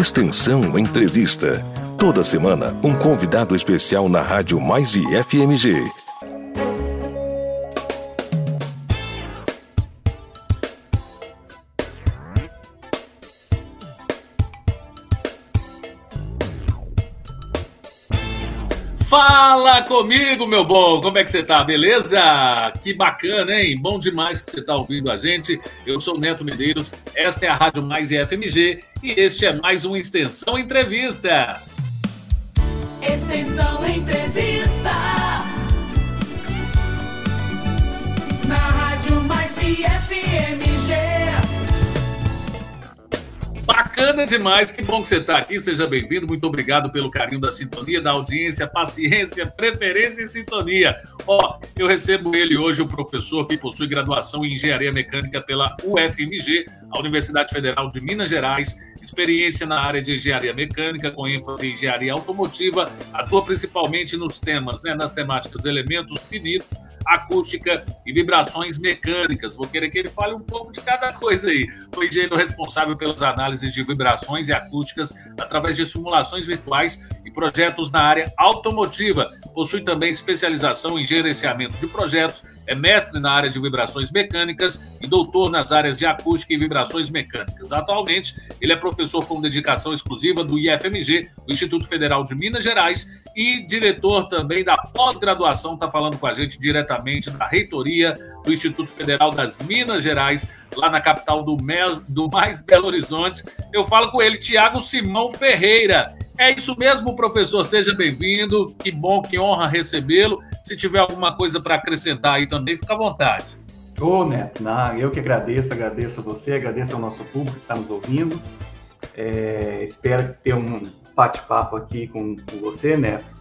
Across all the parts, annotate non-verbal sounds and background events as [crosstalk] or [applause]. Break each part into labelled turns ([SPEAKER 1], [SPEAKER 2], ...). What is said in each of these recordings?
[SPEAKER 1] Extensão Entrevista. Toda semana, um convidado especial na Rádio Mais e FMG.
[SPEAKER 2] Comigo, meu bom! Como é que você tá? Beleza? Que bacana, hein? Bom demais que você tá ouvindo a gente. Eu sou Neto Medeiros, esta é a Rádio Mais FMG e este é mais uma Extensão Entrevista.
[SPEAKER 3] Extensão Entrevista.
[SPEAKER 2] Bacana demais, que bom que você está aqui, seja bem-vindo, muito obrigado pelo carinho da sintonia, da audiência, paciência, preferência e sintonia. Ó, eu recebo ele hoje, o professor que possui graduação em Engenharia Mecânica pela UFMG, a Universidade Federal de Minas Gerais, experiência na área de engenharia mecânica, com ênfase em engenharia automotiva, atua principalmente nos temas, né, nas temáticas elementos finitos, acústica e vibrações mecânicas. Vou querer que ele fale um pouco de cada coisa aí. Foi engenheiro responsável pelas análises de vibrações e acústicas através de simulações virtuais e projetos na área automotiva. Possui também especialização em gerenciamento de projetos, é mestre na área de vibrações mecânicas e doutor nas áreas de acústica e vibrações mecânicas. Atualmente, ele é professor com dedicação exclusiva do IFMG, Instituto Federal de Minas Gerais, e diretor também da pós-graduação, está falando com a gente diretamente da reitoria do Instituto Federal das Minas Gerais, lá na capital do, Mes, do mais Belo Horizonte. Eu falo com ele, Tiago Simão Ferreira. É isso mesmo, professor. Seja bem-vindo. Que bom, que honra recebê-lo. Se tiver alguma coisa para acrescentar aí também, fica à vontade.
[SPEAKER 4] Ô, Neto, não, eu que agradeço, agradeço a você, agradeço ao nosso público que está nos ouvindo. É, espero ter um bate-papo aqui com, com, você, Neto,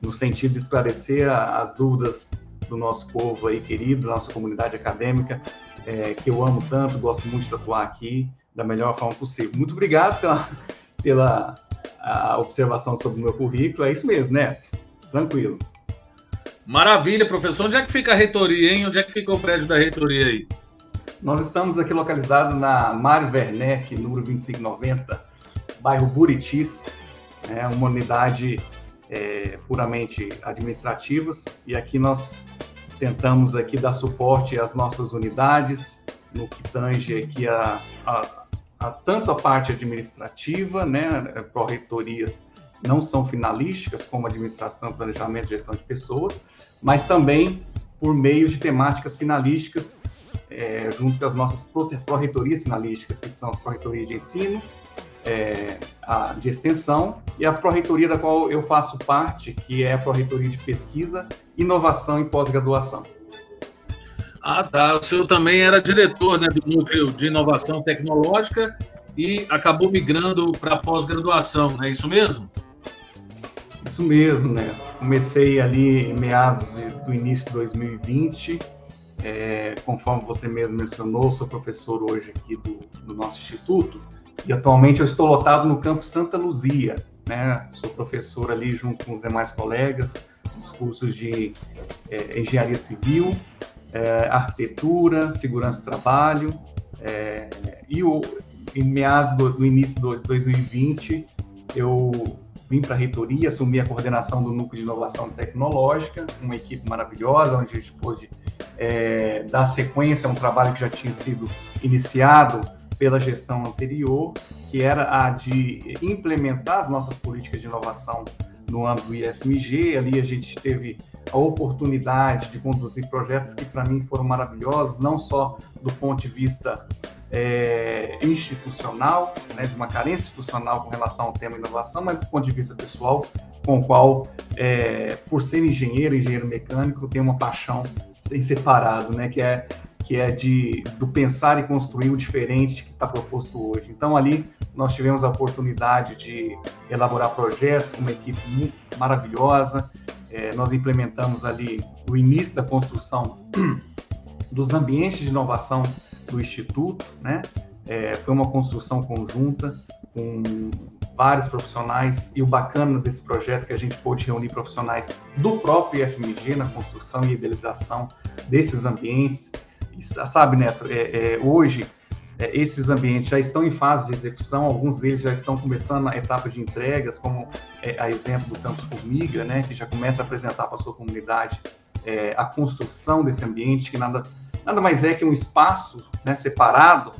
[SPEAKER 4] no sentido de esclarecer a, as dúvidas do nosso povo aí querido, da nossa comunidade acadêmica, é, que eu amo tanto, gosto muito de atuar aqui da melhor forma possível. Muito obrigado pela, pela observação sobre o meu currículo. É isso mesmo, Neto. Tranquilo.
[SPEAKER 2] Maravilha, professor. Onde é que fica a reitoria, hein? Onde é que fica o prédio da reitoria aí?
[SPEAKER 4] Nós estamos aqui localizados na Mário Werneck, número 2590, bairro Buritis, é uma unidade é, puramente administrativa. E aqui nós tentamos aqui dar suporte às nossas unidades, no que tange aqui a, a a, tanto a parte administrativa, né, pró-reitorias não são finalísticas, como administração, planejamento gestão de pessoas, mas também por meio de temáticas finalísticas, é, junto com as nossas pró-reitorias finalísticas, que são as pró-reitorias de ensino, é, a, de extensão, e a pró-reitoria da qual eu faço parte, que é a pró-reitoria de pesquisa, inovação e pós-graduação.
[SPEAKER 2] Ah, tá. O senhor também era diretor né, do núcleo de inovação tecnológica e acabou migrando para pós-graduação, não é isso mesmo?
[SPEAKER 4] Isso mesmo, né? Comecei ali em meados de, do início de 2020. É, conforme você mesmo mencionou, sou professor hoje aqui do, do nosso instituto e atualmente eu estou lotado no campus Santa Luzia, né? Sou professor ali junto com os demais colegas nos cursos de é, engenharia civil é, arquitetura, segurança do trabalho, é, e o, em meados do, do início de 2020, eu vim para a reitoria, assumi a coordenação do Núcleo de Inovação Tecnológica, uma equipe maravilhosa, onde a gente pôde é, dar sequência a um trabalho que já tinha sido iniciado pela gestão anterior, que era a de implementar as nossas políticas de inovação no âmbito do IFMG. Ali a gente teve a oportunidade de conduzir projetos que para mim foram maravilhosos, não só do ponto de vista é, institucional, né, de uma carência institucional com relação ao tema inovação, mas do ponto de vista pessoal, com o qual, é, por ser engenheiro, engenheiro mecânico, tenho uma paixão separado, né, que é que é de do pensar e construir o diferente que está proposto hoje. Então ali nós tivemos a oportunidade de elaborar projetos com uma equipe maravilhosa. É, nós implementamos ali o início da construção [clears throat] dos ambientes de inovação do instituto, né? É, foi uma construção conjunta com vários profissionais e o bacana desse projeto é que a gente pôde reunir profissionais do próprio IFMG na construção e idealização desses ambientes. Sabe, Neto, é, é, hoje é, esses ambientes já estão em fase de execução, alguns deles já estão começando na etapa de entregas, como é, a exemplo do Campus Formiga, né, que já começa a apresentar para a sua comunidade é, a construção desse ambiente, que nada, nada mais é que um espaço né, separado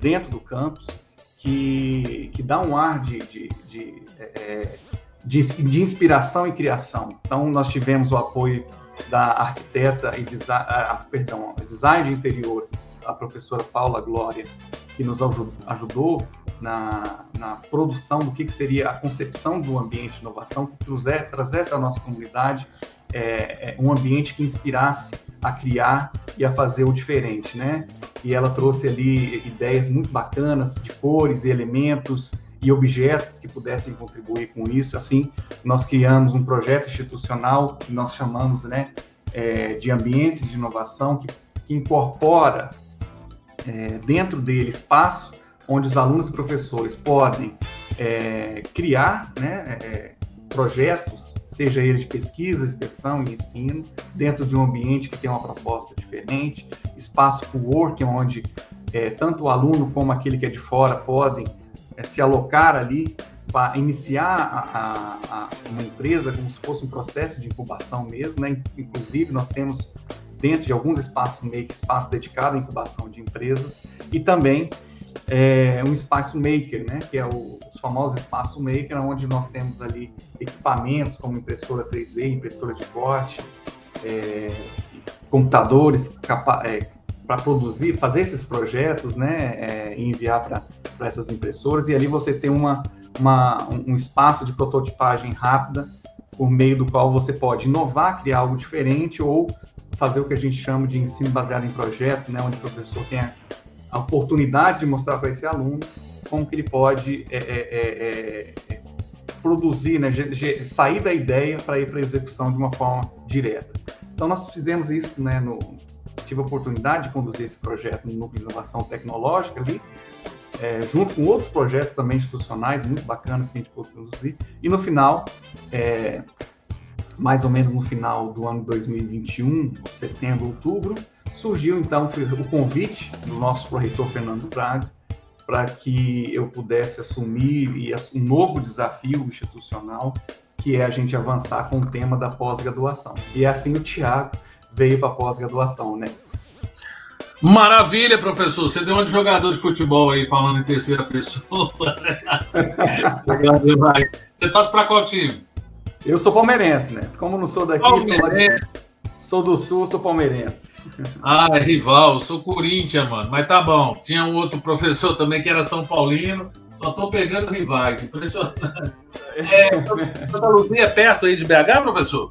[SPEAKER 4] dentro do campus, que, que dá um ar de, de, de, de, de inspiração e criação. Então, nós tivemos o apoio da arquiteta e design, ah, perdão, design de interiores, a professora Paula Glória, que nos ajudou na, na produção do que, que seria a concepção do ambiente de inovação, que trouxer, trazesse à nossa comunidade é, é, um ambiente que inspirasse a criar e a fazer o diferente, né? E ela trouxe ali ideias muito bacanas de cores e elementos e objetos que pudessem contribuir com isso. Assim, nós criamos um projeto institucional que nós chamamos, né, é, de ambiente de inovação que, que incorpora é, dentro dele espaço onde os alunos e professores podem é, criar, né, é, projetos seja ele de pesquisa, extensão e ensino, dentro de um ambiente que tem uma proposta diferente, espaço para o working, onde é, tanto o aluno como aquele que é de fora podem é, se alocar ali para iniciar a, a, a uma empresa como se fosse um processo de incubação mesmo, né? Inclusive, nós temos dentro de alguns espaços make espaço dedicado à incubação de empresas e também é, um espaço maker, né? Que é o, os famosos espaço maker, onde nós temos ali equipamentos como impressora 3D, impressora de corte, é, computadores é, para produzir, fazer esses projetos, né? É, e enviar para essas impressoras. E ali você tem uma, uma, um espaço de prototipagem rápida por meio do qual você pode inovar, criar algo diferente ou fazer o que a gente chama de ensino baseado em projeto, né, onde o professor tem a, oportunidade de mostrar para esse aluno como que ele pode é, é, é, é produzir, né, sair da ideia para ir para a execução de uma forma direta. Então nós fizemos isso, né, no, tive a oportunidade de conduzir esse projeto no Núcleo de Inovação Tecnológica ali, é, junto com outros projetos também institucionais muito bacanas que a gente pôde conduzir. E no final, é, mais ou menos no final do ano 2021, setembro, outubro, surgiu então o convite do nosso proreitor Fernando Braga para que eu pudesse assumir um novo desafio institucional, que é a gente avançar com o tema da pós-graduação. E assim o Tiago veio para pós-graduação, né?
[SPEAKER 2] Maravilha, professor. Você deu um de jogador de futebol aí, falando em terceira pessoa. Você torce para qual time?
[SPEAKER 4] Eu sou palmeirense, né? Como não sou daqui, sou, de... sou, do Sul, sou palmeirense.
[SPEAKER 2] Ah, é rival, sou Corinthians, mano. Mas tá bom. Tinha um outro professor também que era São Paulino. Só tô pegando rivais, impressionante. [laughs] É, Santa Luzia é perto aí de BH, professor?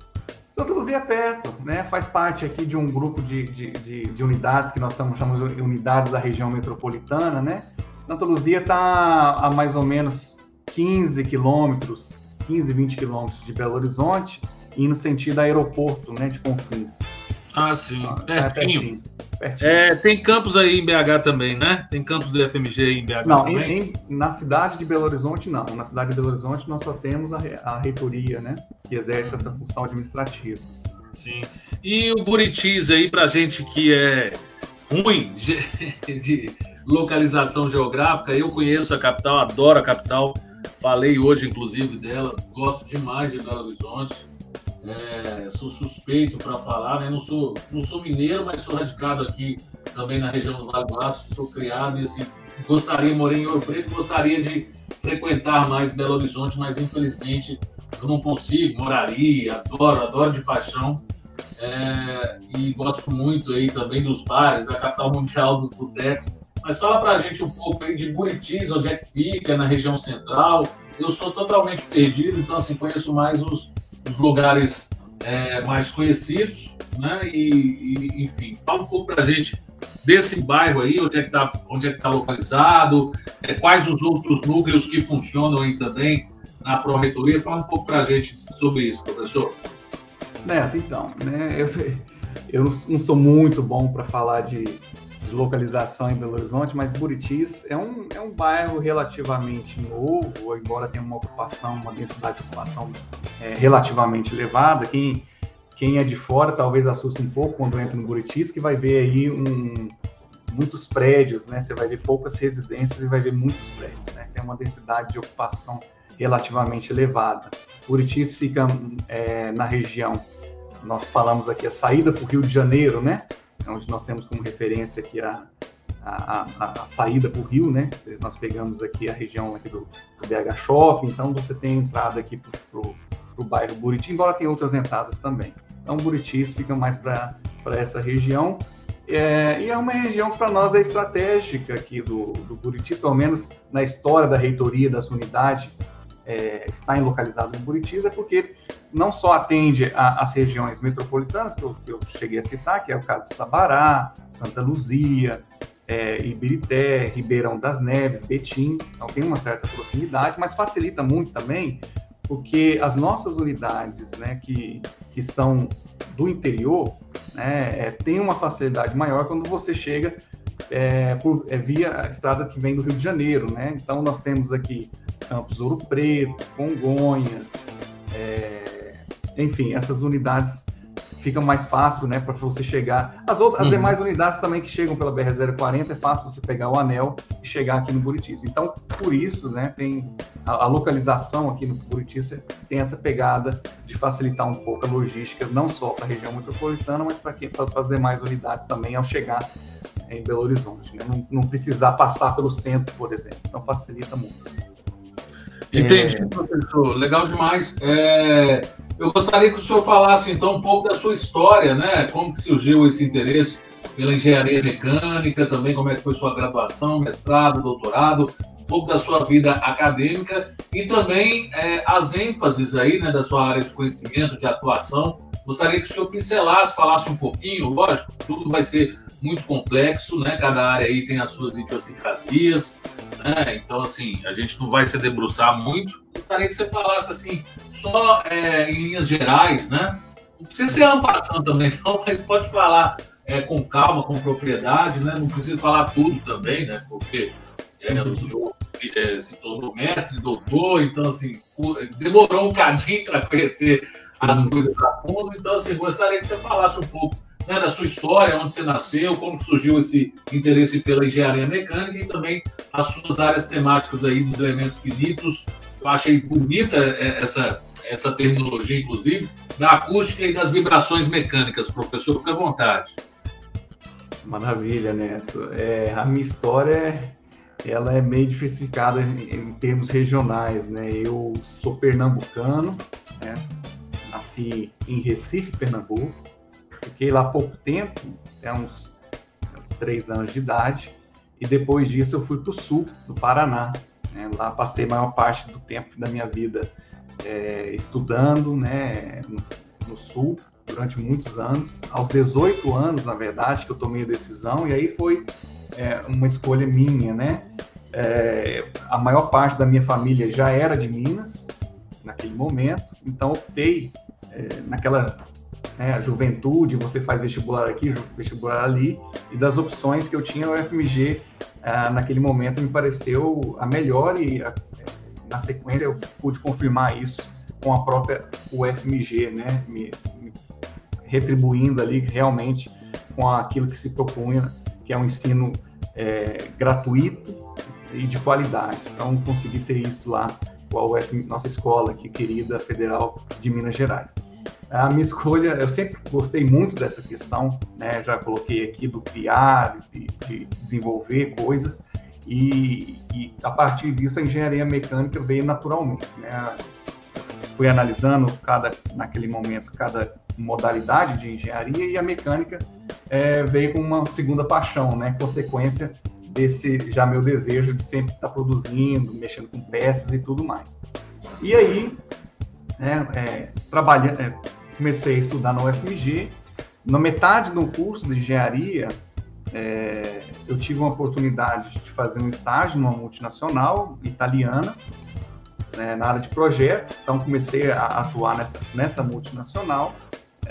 [SPEAKER 4] Santa Luzia é perto, né? Faz parte aqui de um grupo de, de, de, de unidades que nós chamamos de unidades da região metropolitana, né? Santa Luzia está a mais ou menos 15 quilômetros, 15, 20 quilômetros de Belo Horizonte, e no sentido aeroporto, né, de Confins.
[SPEAKER 2] Ah, sim. Ah, pertinho. pertinho. Pertinho. É, tem campos aí em BH também, né? Tem campos do FMG em BH
[SPEAKER 4] não,
[SPEAKER 2] também?
[SPEAKER 4] Em, na cidade de Belo Horizonte, não. Na cidade de Belo Horizonte, nós só temos a, a reitoria, né? Que exerce essa função administrativa.
[SPEAKER 2] Sim. E o Buritis aí, pra gente que é ruim de, [laughs] de localização geográfica, eu conheço a capital, adoro a capital. Falei hoje, inclusive, dela. Gosto demais de Belo Horizonte. É, sou suspeito para falar, né? Não sou, não sou mineiro, mas sou radicado aqui também na região do Vale do Aço. Sou criado e assim, gostaria, morei em Ouro Preto, gostaria de frequentar mais Belo Horizonte, mas infelizmente eu não consigo. Moraria, adoro, adoro de paixão. É, e gosto muito aí também dos bares, da capital mundial dos botecos. Mas fala pra gente um pouco aí de Buritis, onde é que fica, na região central. Eu sou totalmente perdido, então assim, conheço mais os, lugares é, mais conhecidos, né? E, e, enfim, fala um pouco para a gente desse bairro aí, onde é que está é que tá localizado, é, quais os outros núcleos que funcionam aí também na Pró-Reitoria. Fala um pouco para a gente sobre isso, professor.
[SPEAKER 4] Neto, então, né, eu, eu não sou muito bom para falar de de localização em Belo Horizonte, mas Buritis é um, é um bairro relativamente novo, embora tenha uma ocupação, uma densidade de ocupação é, relativamente elevada. Quem, quem é de fora talvez assuste um pouco quando entra no Buritis, que vai ver aí um, muitos prédios, né? Você vai ver poucas residências e vai ver muitos prédios, né? Tem uma densidade de ocupação relativamente elevada. Buritis fica é, na região, nós falamos aqui a saída para o Rio de Janeiro, né? Onde nós temos como referência aqui a, a, a, a saída para o Rio, né? Nós pegamos aqui a região aqui do, do BH Shopping, então você tem entrada aqui para o bairro Buriti, embora tenha outras entradas também. Então, Buritis fica mais para essa região. É, e é uma região que para nós é estratégica aqui do, do Buritis, pelo menos na história da reitoria da sua unidade, é, está localizado em Buritis, é porque não só atende às regiões metropolitanas, que eu, que eu, cheguei a citar, que é o caso de Sabará, Santa Luzia, é, Ibirité, Ribeirão das Neves, Betim, então tem uma certa proximidade, mas facilita muito também, porque as nossas unidades, né, que, que são do interior, né, é, tem uma facilidade maior quando você chega é, por, é, via estrada que vem do Rio de Janeiro, né? Então nós temos aqui Campos Ouro Preto, Congonhas, enfim, essas unidades fica mais fácil, né, para você chegar. As, outras, uhum. as demais unidades também que chegam pela BR-040 é fácil você pegar o anel e chegar aqui no Buritis. Então, por isso, né, tem a, a localização aqui no Buritis tem essa pegada de facilitar um pouco a logística, não só para a região metropolitana, mas para as demais unidades também ao chegar em Belo Horizonte, né? não, não precisar passar pelo centro, por exemplo. Então, facilita muito.
[SPEAKER 2] Entendi, é... professor. Legal demais. É... Eu gostaria que o senhor falasse, então, um pouco da sua história, né? Como que surgiu esse interesse pela engenharia mecânica, também como é que foi sua graduação, mestrado, doutorado, um pouco da sua vida acadêmica e também é, as ênfases aí, né, da sua área de conhecimento, de atuação. Gostaria que o senhor pincelasse, falasse um pouquinho, lógico, tudo vai ser muito complexo, né? Cada área aí tem as suas idiosincrasias, né? Então, assim, a gente não vai se debruçar muito. Gostaria que você falasse, assim, só é, em linhas gerais, né? Não precisa ser ampassando também, [laughs] não, mas pode falar é, com calma, com propriedade, né? Não precisa falar tudo também, né? Porque é, o senhor é, se tornou mestre, doutor, então, assim, demorou um cadinho para conhecer as coisas a fundo. Então, assim, gostaria que você falasse um pouco né, da sua história, onde você nasceu, como surgiu esse interesse pela engenharia mecânica e também as suas áreas temáticas aí dos elementos finitos. Eu achei bonita é, essa, essa terminologia, inclusive, da acústica e das vibrações mecânicas. Professor, fica à vontade.
[SPEAKER 4] Maravilha, Neto. É, a minha história ela é meio diversificada em, em termos regionais, né? Eu sou pernambucano, né? nasci em Recife, Pernambuco, Fiquei lá pouco tempo, é uns, uns três anos de idade, e depois disso eu fui para o sul do Paraná. Né? Lá passei a maior parte do tempo da minha vida é, estudando né, no, no, sul durante muitos anos. Aos 18 anos, na verdade, que eu tomei a decisão, e aí foi é, uma escolha minha, né? É, a maior parte da minha família já era de Minas naquele momento, então optei é, naquela né, juventude, você faz vestibular aqui, vestibular ali, e das opções que eu tinha, o FMG ah, naquele momento me pareceu a melhor e a, na sequência eu pude confirmar isso com a própria UFMG, né, me, me retribuindo ali realmente com aquilo que se propunha, que é um ensino é, gratuito e de qualidade. Então, consegui ter isso lá a UF, nossa escola aqui querida, Federal de Minas Gerais. A minha escolha, eu sempre gostei muito dessa questão, né? Já coloquei aqui do criar, de, de desenvolver coisas, e, e, a partir disso a engenharia mecânica veio naturalmente, né? Fui analisando cada, naquele momento, cada modalidade de engenharia e a mecânica é, veio com uma segunda paixão, né? Consequência desse já meu desejo de sempre estar produzindo, mexendo com peças e tudo mais. E aí, né, é, é, comecei a estudar na UFMG. Na metade do curso de engenharia, é, eu tive uma oportunidade de fazer um estágio numa multinacional italiana, né, na área de projetos. Então, comecei a atuar nessa, nessa multinacional.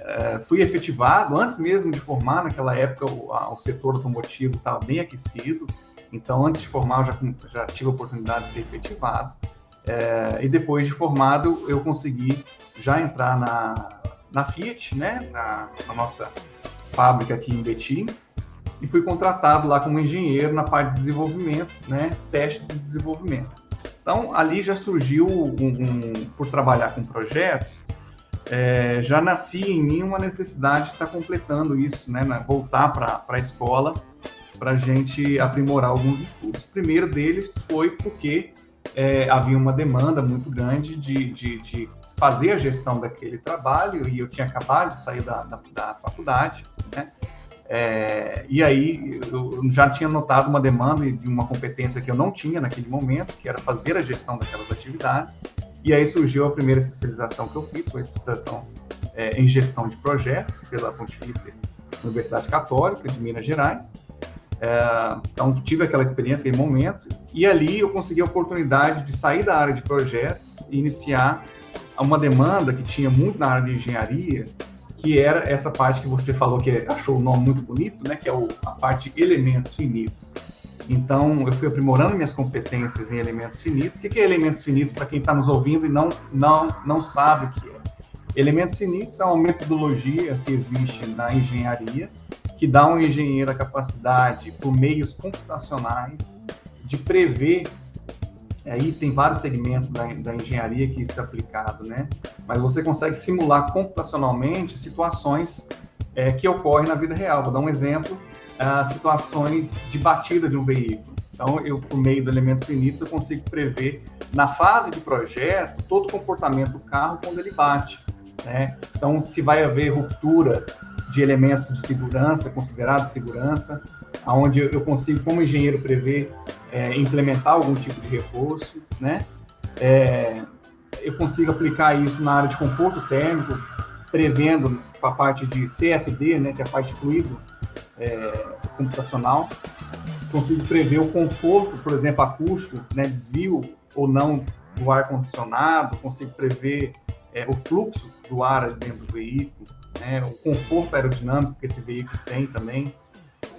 [SPEAKER 4] É, fui efetivado, antes mesmo de formar, naquela época o, a, o setor automotivo estava bem aquecido. Então, antes de formar, eu já, já tive a oportunidade de ser efetivado. É, e depois de formado, eu consegui já entrar na, na Fiat, né, na, na nossa fábrica aqui em Betim, e fui contratado lá como engenheiro na parte de desenvolvimento, né, testes de desenvolvimento. Então, ali já surgiu, um, um, por trabalhar com projetos, é, já nascia em mim uma necessidade de estar completando isso, né, voltar para a escola para a gente aprimorar alguns estudos. O primeiro deles foi porque é, havia uma demanda muito grande de, de, de, fazer a gestão daquele trabalho e eu tinha acabado de sair da, da, da faculdade, né? É, e aí eu já tinha notado uma demanda de uma competência que eu não tinha naquele momento, que era fazer a gestão daquelas atividades. E aí surgiu a primeira especialização que eu fiz, foi a especialização é, em gestão de projetos pela Pontifícia Universidade Católica de Minas Gerais. É, então, tive aquela experiência em momento, e ali eu consegui a oportunidade de sair da área de projetos e iniciar uma demanda que tinha muito na área de engenharia, que era essa parte que você falou que achou o nome muito bonito, né, que é o, a parte elementos finitos. Então, eu fui aprimorando minhas competências em elementos finitos. O que é elementos finitos para quem está nos ouvindo e não, não, não sabe o que é? Elementos finitos é uma metodologia que existe na engenharia que dá ao engenheiro a capacidade, por meios computacionais, de prever. Aí tem vários segmentos da, da engenharia que isso é aplicado, né? Mas você consegue simular computacionalmente situações é, que ocorrem na vida real. Vou dar um exemplo: situações de batida de um veículo. Então, eu, por meio de elementos finitos, eu consigo prever, na fase de projeto, todo o comportamento do carro quando ele bate. Né? Então, se vai haver ruptura de elementos de segurança, considerados segurança, aonde eu consigo, como engenheiro, prever, é, implementar algum tipo de reforço, né? É, eu consigo aplicar isso na área de conforto térmico, prevendo a parte de CFD, né, que é a parte de fluido é, computacional. Consigo prever o conforto, por exemplo, acústico, né, desvio ou não do ar condicionado. Consigo prever é, o fluxo do ar dentro do veículo né, o conforto aerodinâmico que esse veículo tem também,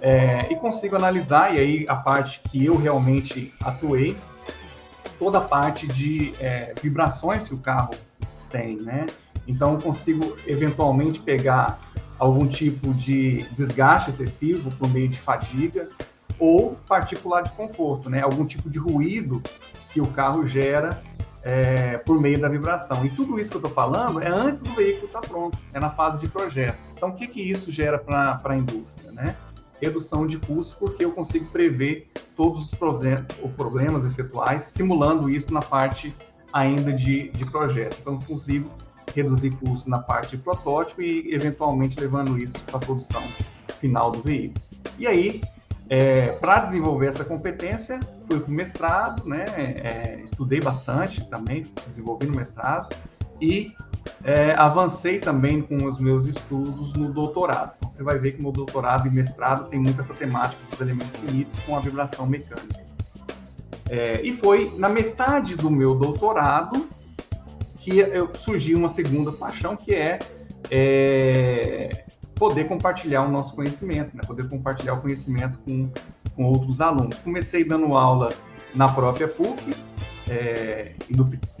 [SPEAKER 4] é, e consigo analisar, e aí a parte que eu realmente atuei, toda a parte de é, vibrações que o carro tem, né? Então consigo eventualmente pegar algum tipo de desgaste excessivo por meio de fadiga ou particular de conforto, né? Algum tipo de ruído que o carro gera é, por meio da vibração. E tudo isso que eu estou falando é antes do veículo estar tá pronto, é na fase de projeto. Então, o que, que isso gera para a indústria? Né? Redução de custos, porque eu consigo prever todos os problemas efetuais, simulando isso na parte ainda de, de projeto. Então, consigo reduzir custos na parte de protótipo e, eventualmente, levando isso para a produção final do veículo. E aí, é, para desenvolver essa competência, fui para o mestrado, né? É, estudei bastante também, desenvolvi no mestrado e é, avancei também com os meus estudos no doutorado. Então, você vai ver que no doutorado e mestrado tem muito essa temática dos elementos finitos com a vibração mecânica. É, e foi na metade do meu doutorado que eu, surgiu uma segunda paixão, que é, é poder compartilhar o nosso conhecimento, né? poder compartilhar o conhecimento com, com outros alunos. Comecei dando aula na própria PUC, é,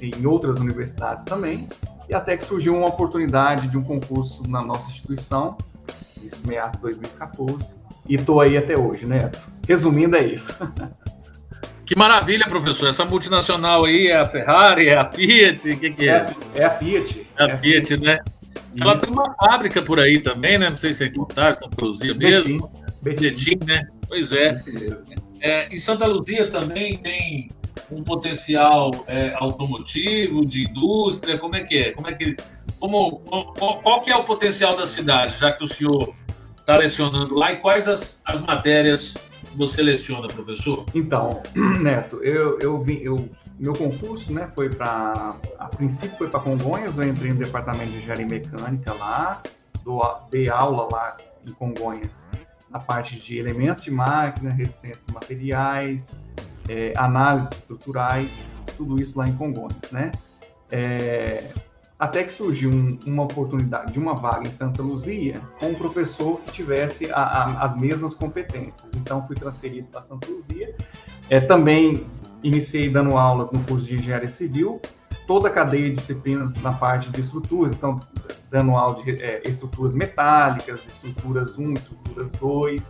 [SPEAKER 4] em outras universidades também, e até que surgiu uma oportunidade de um concurso na nossa instituição, isso meados de 2014, e estou aí até hoje, né? Resumindo, é isso. [laughs]
[SPEAKER 2] Que maravilha, professor. Essa multinacional aí é a Ferrari, é a Fiat, o que, que é?
[SPEAKER 4] é? É a Fiat.
[SPEAKER 2] É a Fiat, né? Ela tem uma fábrica por aí também, né? Não sei se é Cotar, Santa Luzia mesmo. Betim, né? Pois é. é. Em Santa Luzia também tem um potencial é, automotivo, de indústria, como é que é? Como é que, como, qual, qual que é o potencial da cidade, já que o senhor está lecionando lá, e quais as, as matérias você leciona, professor?
[SPEAKER 4] Então, [clears throat] Neto, eu, eu, vim, eu meu concurso, né, foi para a princípio foi para Congonhas, eu entrei no departamento de engenharia mecânica lá, dou, dei aula lá em Congonhas na parte de elementos de máquina, resistência de materiais, é, análises estruturais, tudo isso lá em Congonhas, né? É, até que surgiu um, uma oportunidade de uma vaga em Santa Luzia com um professor que tivesse a, a, as mesmas competências. Então, fui transferido para Santa Luzia. É, também iniciei dando aulas no curso de engenharia civil, toda a cadeia de disciplinas na parte de estruturas, então dando aula de é, estruturas metálicas, estruturas 1, estruturas 2,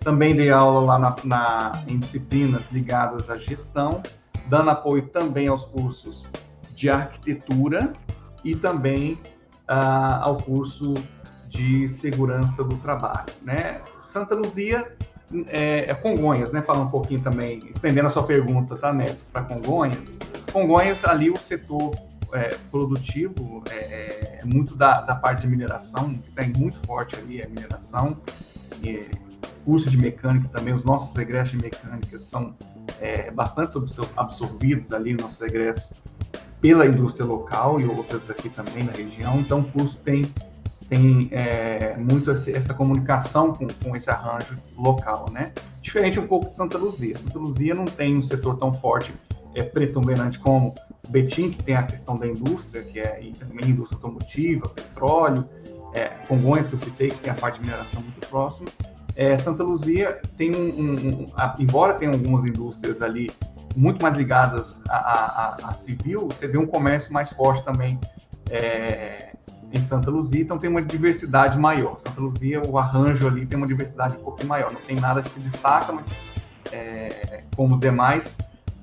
[SPEAKER 4] Também dei aula lá na, na, em disciplinas ligadas à gestão, dando apoio também aos cursos de arquitetura e também ah, ao curso de segurança do trabalho. Né? Santa Luzia é, é, Congonhas, né? Falar um pouquinho também, estendendo a sua pergunta, tá, Neto, para Congonhas. Congonhas, ali o setor é, produtivo é, é, muito da, da, parte de mineração, que tem muito forte ali, é mineração, curso de mecânica também, os nossos egressos de mecânica são é, bastante absorvidos ali, nossos egressos, pela indústria local e outras aqui também na região, então o curso tem, tem é, muito essa comunicação com, com esse arranjo local, né? Diferente um pouco de Santa Luzia. Santa Luzia não tem um setor tão forte é, predominante como Betim, que tem a questão da indústria, que é e também indústria automotiva, petróleo, é, Congonhas, que eu citei, que tem a parte de mineração muito próxima. É, Santa Luzia tem um, um, um a, embora tenha algumas indústrias ali muito mais ligadas a, a, a, civil, você vê um comércio mais forte também é, em Santa Luzia, então tem uma diversidade maior. Santa Luzia, o arranjo ali tem uma diversidade um pouco maior, não tem nada que se destaca, mas é, como os demais,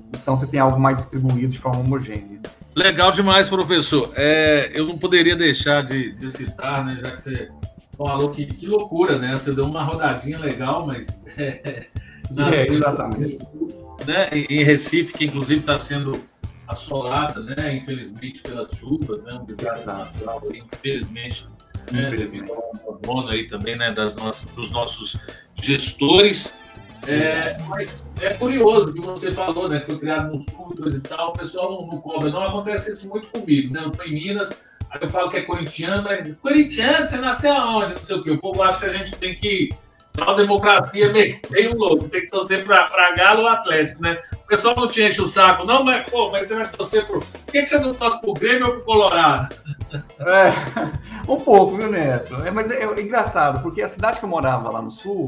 [SPEAKER 4] então você tem algo mais distribuído de forma homogênea.
[SPEAKER 2] Legal demais, professor. É, eu não poderia deixar de, de, citar, né, já que você falou que, que loucura, né? Você deu uma rodadinha legal, mas. [laughs]
[SPEAKER 4] É, é exatamente.
[SPEAKER 2] Né, em Recife, que inclusive está sendo assolada, né? Infelizmente, pelas chuvas, né? Um desastre natural, infelizmente. Né, devido ao aí também, né? Das nossas, dos nossos gestores. É, mas é curioso que você falou, né? Que foi criado nos cultos e tal, o pessoal não, não cobra. Não acontece isso muito comigo, né? Eu estou em Minas, aí eu falo que é corintiano, mas corintiano, você nasceu aonde? Não sei o quê. O povo acha que a gente tem que. A democracia meio, meio louco, tem que torcer para Galo ou Atlético, né? O pessoal não te enche o saco, não, mas, pô, mas você vai torcer pro. Por que, que você não torce pro Grêmio ou pro Colorado?
[SPEAKER 4] É, [laughs] um pouco, viu, Neto? É, mas é, é engraçado, porque a cidade que eu morava lá no sul,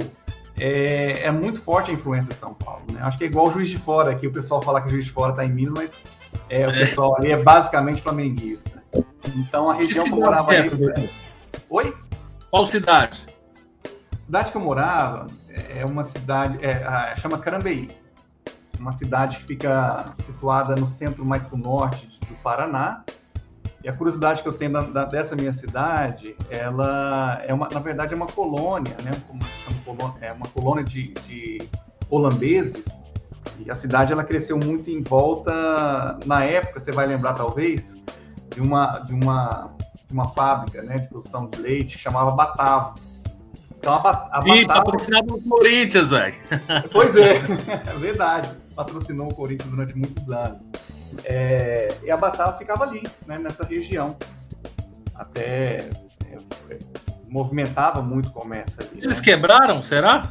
[SPEAKER 4] é, é, muito forte a influência de São Paulo. Né? Acho que é igual o Juiz de Fora, aqui o pessoal fala que o Juiz de Fora está em Minas, mas é, o é. pessoal ali é basicamente flamenguista. Então a região que eu morava
[SPEAKER 2] é, ali. Oi? Qual cidade?
[SPEAKER 4] Cidade que eu morava é uma cidade, é, chama Carambeí. Uma cidade que fica situada no centro mais para o norte do Paraná, e a curiosidade que eu tenho da, da, dessa minha cidade, ela é uma, na verdade, é uma colônia, né? Como chama, é uma colônia de, de holandeses. E a cidade ela cresceu muito em volta, na época, você vai lembrar talvez, de uma de uma de uma fábrica, né, de produção de leite que chamava Batavo.
[SPEAKER 2] Então a, a Ih, Batavo... patrocinado o Corinthians, velho. [laughs]
[SPEAKER 4] Pois é, [laughs] é verdade. Patrocinou o Corinthians durante muitos anos. É, e a Batava ficava ali, né, nessa região. Até é, movimentava muito o comércio ali.
[SPEAKER 2] Eles né? quebraram, será?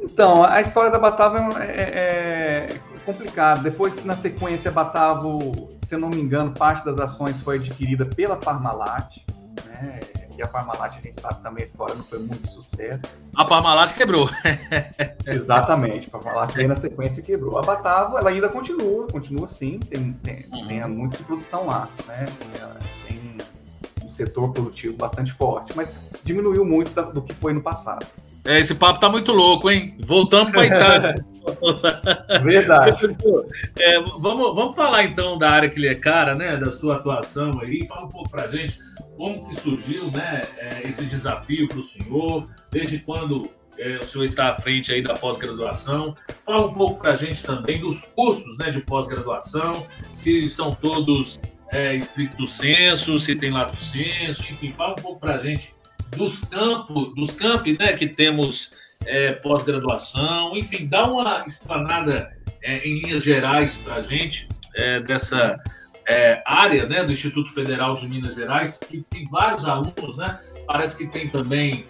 [SPEAKER 4] Então, a história da Batava é, é, é complicada. Depois, na sequência, a Batavo, se eu não me engano, parte das ações foi adquirida pela Parmalat, né? E a Parmalat, a gente sabe também, a história não foi muito sucesso.
[SPEAKER 2] A Parmalat quebrou. [laughs] [laughs]
[SPEAKER 4] Exatamente, a Parmalat veio na sequência e quebrou. A Batavo, ela ainda continua, continua sim, tem, tem, uhum. tem muito de produção lá, né? Tem um setor produtivo bastante forte, mas diminuiu muito do que foi no passado.
[SPEAKER 2] É, esse papo tá muito louco, hein? Voltamos para Itália. [laughs]
[SPEAKER 4] Verdade.
[SPEAKER 2] É, vamos, vamos falar então da área que ele é cara, né? Da sua atuação aí. Fala um pouco para gente como que surgiu né, é, esse desafio para o senhor, desde quando é, o senhor está à frente aí da pós-graduação. Fala um pouco para a gente também dos cursos né, de pós-graduação, se são todos é, estricto senso, se tem lato senso, enfim, fala um pouco para a gente dos campos, dos campi né, que temos é, pós-graduação, enfim, dá uma explanada é, em linhas gerais para a gente é, dessa é, área né, do Instituto Federal de Minas Gerais, que tem vários alunos, né? Parece que tem também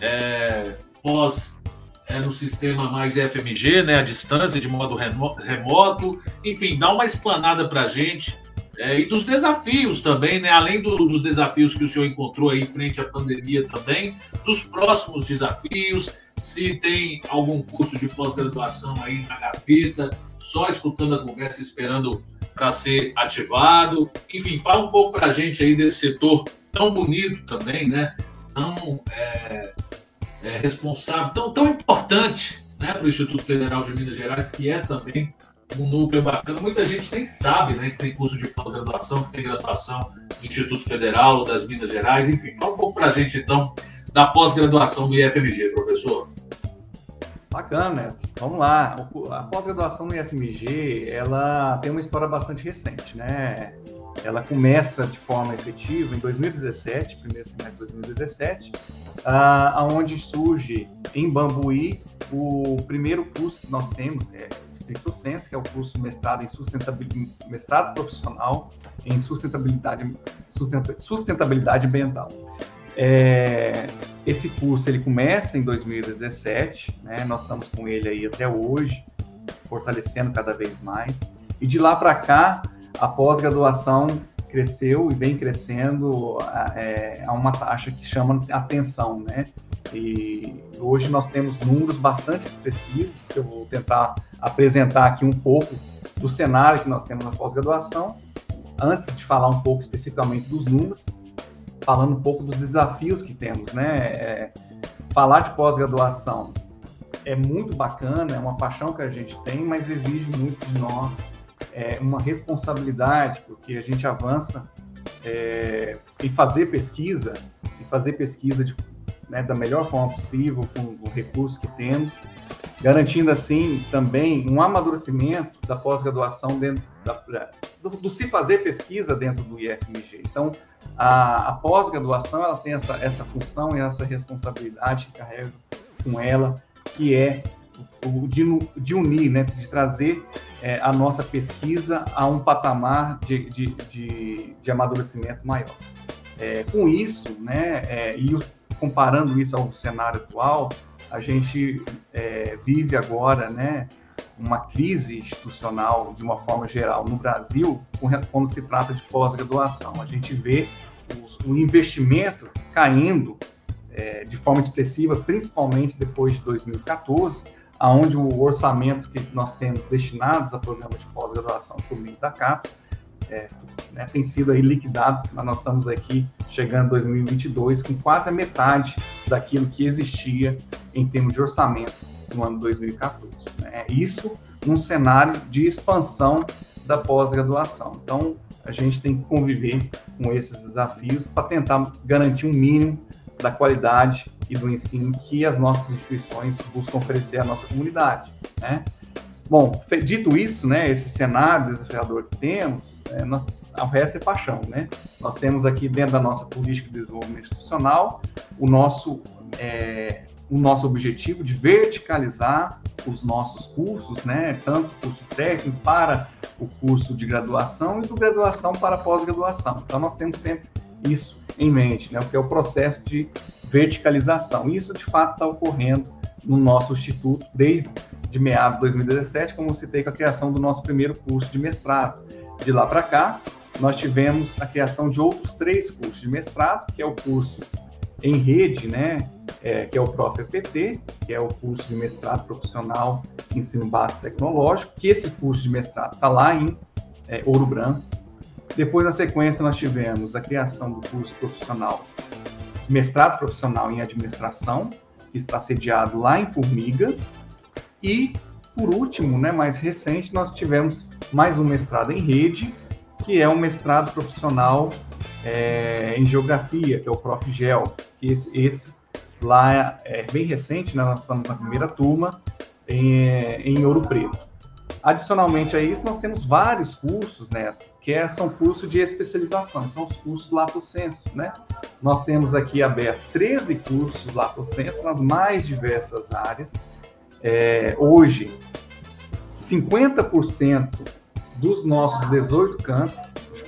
[SPEAKER 2] é, pós é, no sistema mais FMG, né, à distância, de modo remoto. Enfim, dá uma explanada para a gente. É, e dos desafios também, né? Além do, dos desafios que o senhor encontrou aí frente à pandemia também, dos próximos desafios, se tem algum curso de pós-graduação aí na gaveta, só escutando a conversa, esperando para ser ativado. Enfim, fala um pouco para a gente aí desse setor tão bonito também, né? Tão é, é, responsável, tão, tão importante né, para o Instituto Federal de Minas Gerais, que é também um núcleo bacana. Muita gente nem sabe né, que tem curso de pós-graduação, que tem graduação no Instituto Federal, das Minas Gerais, enfim. Fala um pouco para a gente, então, da pós-graduação do IFMG, professor.
[SPEAKER 4] Bacana, Neto. Vamos lá. A pós-graduação no IFMG, ela tem uma história bastante recente, né? Ela começa de forma efetiva em 2017, primeiro semestre de 2017, aonde surge em Bambuí o primeiro curso que nós temos, é Stricto Sense, que é o curso mestrado em sustentabilidade, mestrado profissional em sustentabilidade, sustentabilidade ambiental. É, esse curso ele começa em 2017, né? Nós estamos com ele aí até hoje, fortalecendo cada vez mais. E de lá para cá, a pós-graduação cresceu e vem crescendo é, a uma taxa que chama atenção, né? E hoje nós temos números bastante expressivos, que eu vou tentar apresentar aqui um pouco do cenário que nós temos na pós-graduação, antes de falar um pouco especificamente dos números, falando um pouco dos desafios que temos, né? É, falar de pós-graduação é muito bacana, é uma paixão que a gente tem, mas exige muito de nós é, uma responsabilidade, porque a gente avança é, em fazer pesquisa, e fazer pesquisa de, né, da melhor forma possível, com o recurso que temos, garantindo assim também um amadurecimento da pós-graduação dentro da, do, do, se fazer pesquisa dentro do IFMG. Então, a, a pós-graduação ela tem essa, essa função e essa responsabilidade que carrega com ela, que é o, de, de unir, né, de trazer é, a nossa pesquisa a um patamar de, de, de, de amadurecimento maior. É, com isso, né, é, e comparando isso ao cenário atual, a gente é, vive agora, né, uma crise institucional de uma forma geral no Brasil quando se trata de pós-graduação. A gente vê o investimento caindo é, de forma expressiva, principalmente depois de 2014, aonde o orçamento que nós temos destinados a programas de pós-graduação por meio da CAP é, né, tem sido aí liquidado, nós estamos aqui chegando em 2022 com quase a metade daquilo que existia em termos de orçamento no ano 2014. Né? Isso num cenário de expansão da pós-graduação. Então, a gente tem que conviver com esses desafios para tentar garantir um mínimo da qualidade e do ensino que as nossas instituições buscam oferecer à nossa comunidade, né? Bom, dito isso, né, esse cenário desafiador que temos, é, nós, o resto é paixão, né? Nós temos aqui dentro da nossa política de desenvolvimento institucional o nosso é, o nosso objetivo de verticalizar os nossos cursos, né, tanto o curso técnico para o curso de graduação e do graduação para pós-graduação. Então nós temos sempre isso em mente, né, o que é o processo de verticalização. Isso de fato está ocorrendo no nosso instituto desde de meados de 2017, como citei com a criação do nosso primeiro curso de mestrado. De lá para cá, nós tivemos a criação de outros três cursos de mestrado, que é o curso em rede, né, é, que é o ProfEPT, que é o curso de mestrado profissional em ensino básico tecnológico, que esse curso de mestrado está lá em é, Ouro Branco. Depois, na sequência, nós tivemos a criação do curso profissional, mestrado profissional em administração, que está sediado lá em Formiga. E, por último, né, mais recente, nós tivemos mais um mestrado em rede, que é um mestrado profissional é, em geografia, que é o ProfGel. Esse, esse lá é bem recente, né? nós estamos na primeira turma em, em Ouro Preto. Adicionalmente a isso, nós temos vários cursos, né, que é, são cursos de especialização, são os cursos Lato Senso, né? Nós temos aqui aberto 13 cursos Lato Senso nas mais diversas áreas. É, hoje, 50% dos nossos 18 campos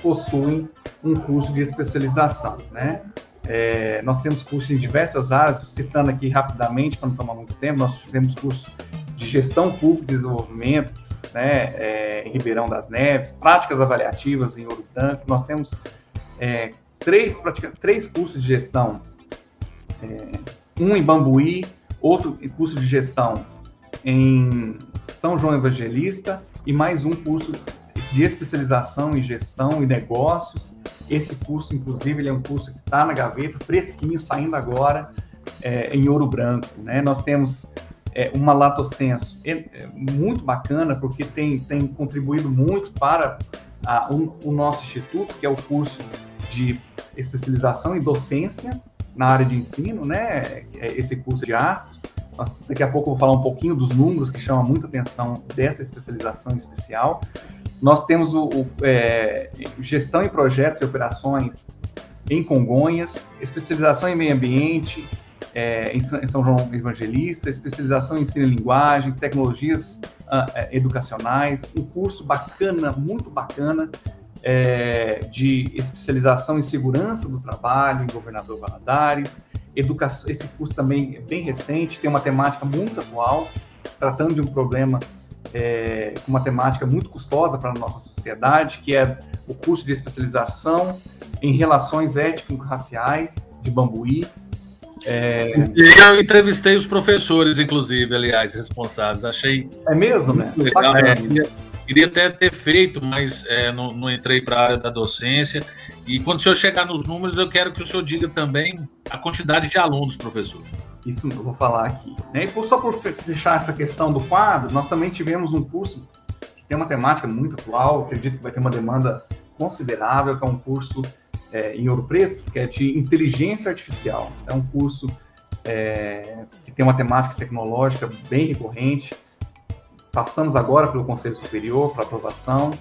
[SPEAKER 4] possuem um curso de especialização, né? É, nós temos cursos em diversas áreas, citando aqui rapidamente, para não tomar muito tempo, nós temos curso de gestão pública e desenvolvimento, né, é, em Ribeirão das Neves, práticas avaliativas em Ouro Branco, nós temos é, três, três cursos de gestão, é, um em Bambuí, outro curso de gestão em São João Evangelista e mais um curso de especialização em gestão e negócios. Esse curso, inclusive, ele é um curso que está na gaveta, fresquinho, saindo agora. é, em ouro branco. Né? Nós temos é, uma Lato Senso é, é, muito bacana, porque tem, tem contribuído muito para a, o, o nosso instituto, que é o curso de especialização em docência na área de ensino, né? É esse curso de artes. Daqui a pouco eu vou falar um pouquinho dos números que chamam muita atenção dessa especialização especial. Nós temos o, o é, gestão em projetos e operações em Congonhas, especialização em meio ambiente é, em, São João Evangelista, especialização em ensino e linguagem, tecnologias uh, educacionais, um curso bacana, muito bacana, é, de especialização em segurança do trabalho em Governador Valadares. Educação, esse curso também é bem recente, tem uma temática muito atual, tratando de um problema é, com uma temática muito custosa para a nossa sociedade, que é o curso de especialização em relações étnico-raciais de Bambuí.
[SPEAKER 2] É... Eu entrevistei os professores, inclusive, aliás, responsáveis. Achei.
[SPEAKER 4] É mesmo, né?
[SPEAKER 2] Legal, é, queria, até ter feito, mas é, não, não, entrei para a área da docência. E quando o senhor chegar nos números, eu quero que o senhor diga também a quantidade de alunos, professor.
[SPEAKER 4] Isso eu vou falar aqui. Né? E só por fechar essa questão do quadro, nós também tivemos um curso que tem uma temática muito atual, acredito que vai ter uma demanda considerável, que é um curso é, em Ouro Preto, que é de inteligência artificial. É um curso é, que tem uma temática tecnológica bem recorrente, Passamos agora pelo Conselho Superior para aprovação.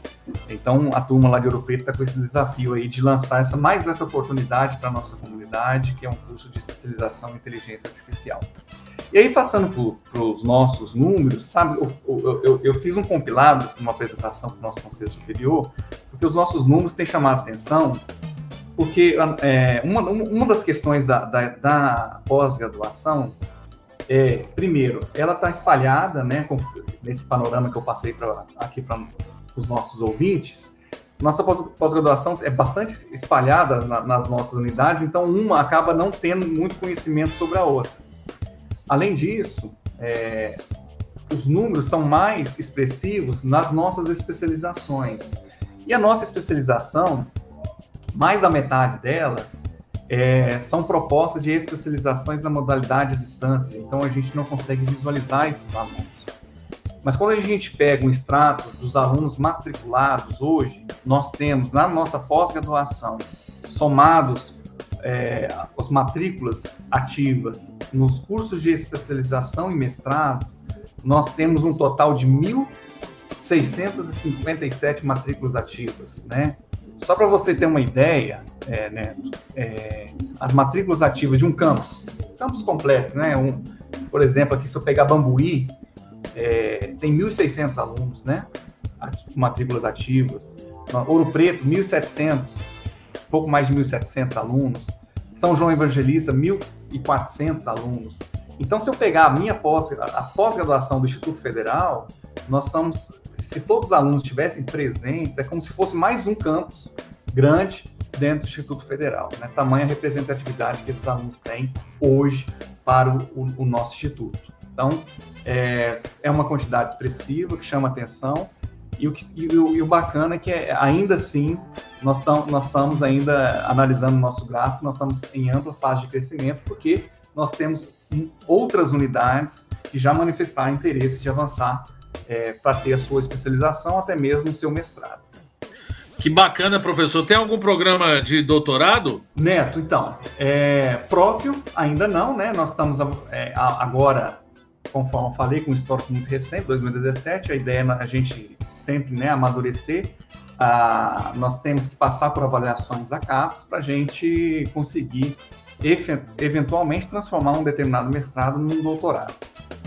[SPEAKER 4] Então, a turma lá de Ouro Preto está com esse desafio aí de lançar essa, mais essa oportunidade para a nossa comunidade, que é um curso de especialização em inteligência artificial. E aí, passando para os nossos números, sabe, eu, eu, eu, fiz um compilado, uma apresentação para o nosso Conselho Superior, porque os nossos números têm chamado atenção, porque é, uma, uma das questões da, da, da pós-graduação é, primeiro, ela está espalhada, né, com, nesse panorama que eu passei pra, aqui para os nossos ouvintes. Nossa pós-graduação é bastante espalhada na, nas nossas unidades, então uma acaba não tendo muito conhecimento sobre a outra. Além disso, é, os números são mais expressivos nas nossas especializações. E a nossa especialização, mais da metade dela, é, são propostas de especializações na modalidade à distância, então a gente não consegue visualizar esses alunos. Mas quando a gente pega um extrato dos alunos matriculados hoje, nós temos na nossa pós-graduação, somados é, as matrículas ativas nos cursos de especialização e mestrado, nós temos um total de 1.657 matrículas ativas, né? Só para você ter uma ideia, é, Neto, é, as matrículas ativas de um campus, campus completo, né? Um, por exemplo, aqui se eu pegar Bambuí, é, tem 1.600 alunos, né? Matrículas ativas. Ouro Preto, 1.700, pouco mais de 1.700 alunos. São João Evangelista, 1.400 alunos. Então, se eu pegar a minha pós, a pós-graduação do Instituto Federal, nós somos se todos os alunos estivessem presentes, é como se fosse mais um campus grande dentro do Instituto Federal. Né? Tamanha representatividade que esses alunos têm hoje para o, o, o nosso instituto. Então, é, é, uma quantidade expressiva que chama atenção e o, e o, e o bacana é que é, ainda assim nós, tam, nós estamos ainda analisando o nosso gráfico, nós estamos em ampla fase de crescimento porque nós temos outras unidades que já manifestaram interesse de avançar é, para ter a sua especialização, até mesmo o seu mestrado.
[SPEAKER 2] Que bacana, professor. Tem algum programa de doutorado?
[SPEAKER 4] Neto, então, é, próprio ainda não, né? Nós estamos é, agora, conforme eu falei, com um histórico muito recente, 2017. A ideia é a gente sempre né, amadurecer. Ah, nós temos que passar por avaliações da CAPES para a gente conseguir eventualmente transformar um determinado mestrado num doutorado.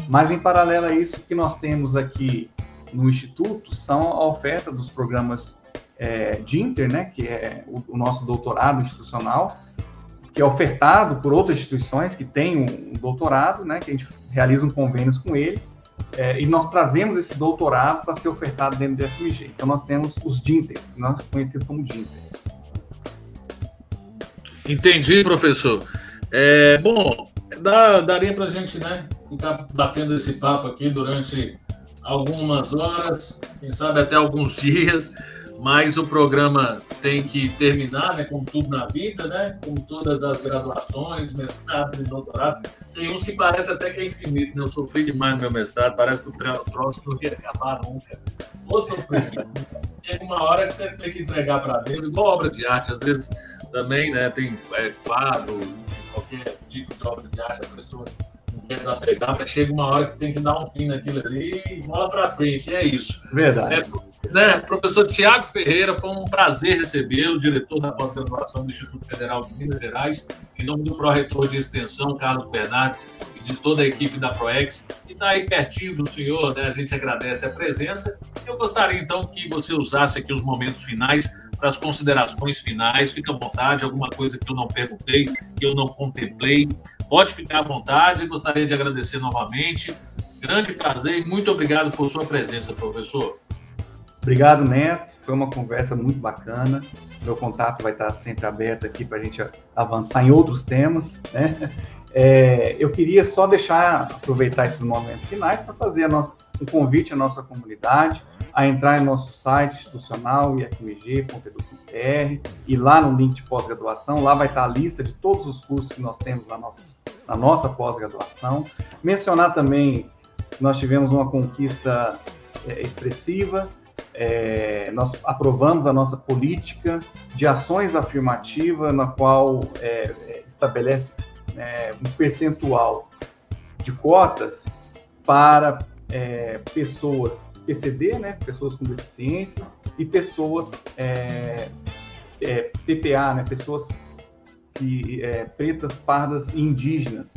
[SPEAKER 4] Mas, em paralelo a isso, o que nós temos aqui no Instituto são a oferta dos programas é, de Inter, né, que é o, o, nosso doutorado institucional, que é ofertado por outras instituições que têm um, um doutorado, né, que a gente realiza um convênios com ele, é, e nós trazemos esse doutorado para ser ofertado dentro do FMG. Então, nós temos os DINTERs, né, conhecidos como DINTER.
[SPEAKER 2] Entendi, professor. É, bom, dá, daria para a gente né, ficar batendo esse papo aqui durante algumas horas, quem sabe até alguns [laughs] dias, mas o programa tem que terminar, né, como tudo na vida, né, como todas as graduações, mestrados e doutorados. Tem uns que parece até que é infinito, né? Eu sofri demais no meu mestrado, parece que o troço não ia acabar nunca. Ou sofri. [laughs] Chega uma hora que você tem que entregar para Deus, igual obra de arte, às vezes também, né, tem é, quadro, qualquer tipo de obra de arte, a pessoa desapegar, mas chega uma hora que tem que dar um fim naquilo ali e bola para frente. E é isso.
[SPEAKER 4] Verdade.
[SPEAKER 2] É, né, professor Tiago Ferreira, foi um prazer recebê-lo, diretor da pós-graduação do Instituto Federal de Minas Gerais, em nome do pró-reitor de extensão, Carlos Bernardes, e de toda a equipe da ProEx, que está aí pertinho do senhor, né? A gente agradece a presença. Eu gostaria, então, que você usasse aqui os momentos finais para as considerações finais. Fica à vontade, alguma coisa que eu não perguntei, que eu não contemplei. Pode ficar à vontade. Gostaria de agradecer novamente. Grande prazer e muito obrigado por sua presença, professor.
[SPEAKER 4] Obrigado, Neto. Foi uma conversa muito bacana. Meu contato vai estar sempre aberto aqui para a gente avançar em outros temas. Né? É, eu queria só deixar, aproveitar esses momentos finais para fazer nossa, um convite à nossa comunidade a entrar em nosso site institucional, ifmg.edu.br, e lá no link de pós-graduação, lá vai estar a lista de todos os cursos que nós temos na nossa, na nossa pós-graduação. Mencionar também que nós tivemos uma conquista é, expressiva, é, nós aprovamos a nossa política de ações afirmativas, na qual é, é estabelece é, um percentual de cotas para é, pessoas PCD, né, pessoas com deficiência, e pessoas é, é, PPA, né, pessoas que, é, pretas, pardas e indígenas.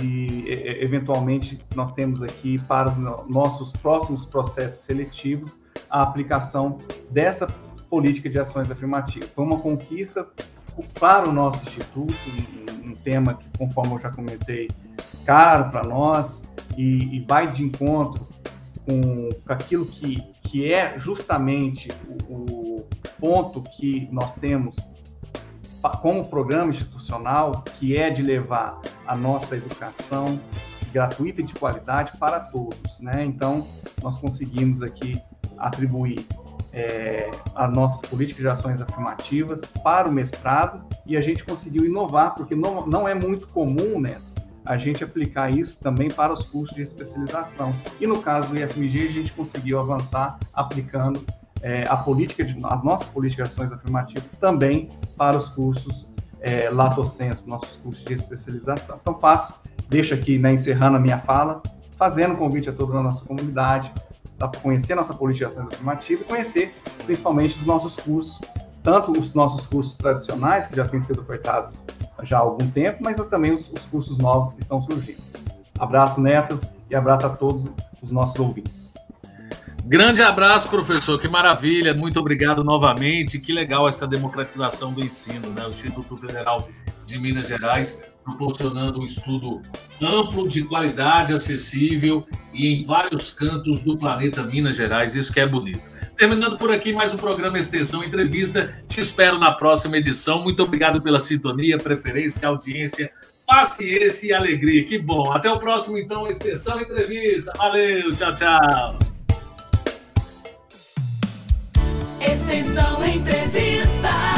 [SPEAKER 4] E eventualmente nós temos aqui para os nossos próximos processos seletivos a aplicação dessa política de ações afirmativas. Foi uma conquista para o nosso instituto, um, um tema que, conforme eu já comentei, caro para nós e, e vai de encontro com, aquilo que, que é justamente o, o ponto que nós temos como programa institucional, que é de levar a nossa educação gratuita e de qualidade para todos, né? Então, nós conseguimos aqui atribuir é, as nossas políticas de ações afirmativas para o mestrado e a gente conseguiu inovar, porque não, não é muito comum, né, a gente aplicar isso também para os cursos de especialização. E no caso do IFMG, a gente conseguiu avançar aplicando é, a política de, as nossas políticas de ações afirmativas também para os cursos é, Lato Senso, nossos cursos de especialização. Então, faço, deixo aqui, né, encerrando a minha fala, fazendo um convite a toda a nossa comunidade para conhecer nossa política de ações afirmativas e conhecer principalmente os nossos cursos, tanto os nossos cursos tradicionais, que já têm sido ofertados já há algum tempo, mas também os, os cursos novos que estão surgindo. Abraço, Neto, e abraço a todos os nossos ouvintes.
[SPEAKER 2] Grande abraço, professor. Que maravilha. Muito obrigado novamente. Que legal essa democratização do ensino, né? O Instituto Federal de Minas Gerais proporcionando um estudo amplo, de qualidade, acessível e em vários cantos do planeta Minas Gerais. Isso que é bonito. Terminando por aqui mais um programa Extensão Entrevista. Te espero na próxima edição. Muito obrigado pela sintonia, preferência, audiência, paciência e alegria. Que bom. Até o próximo, então, Extensão Entrevista. Valeu, tchau, tchau.
[SPEAKER 3] Extensão Entrevista.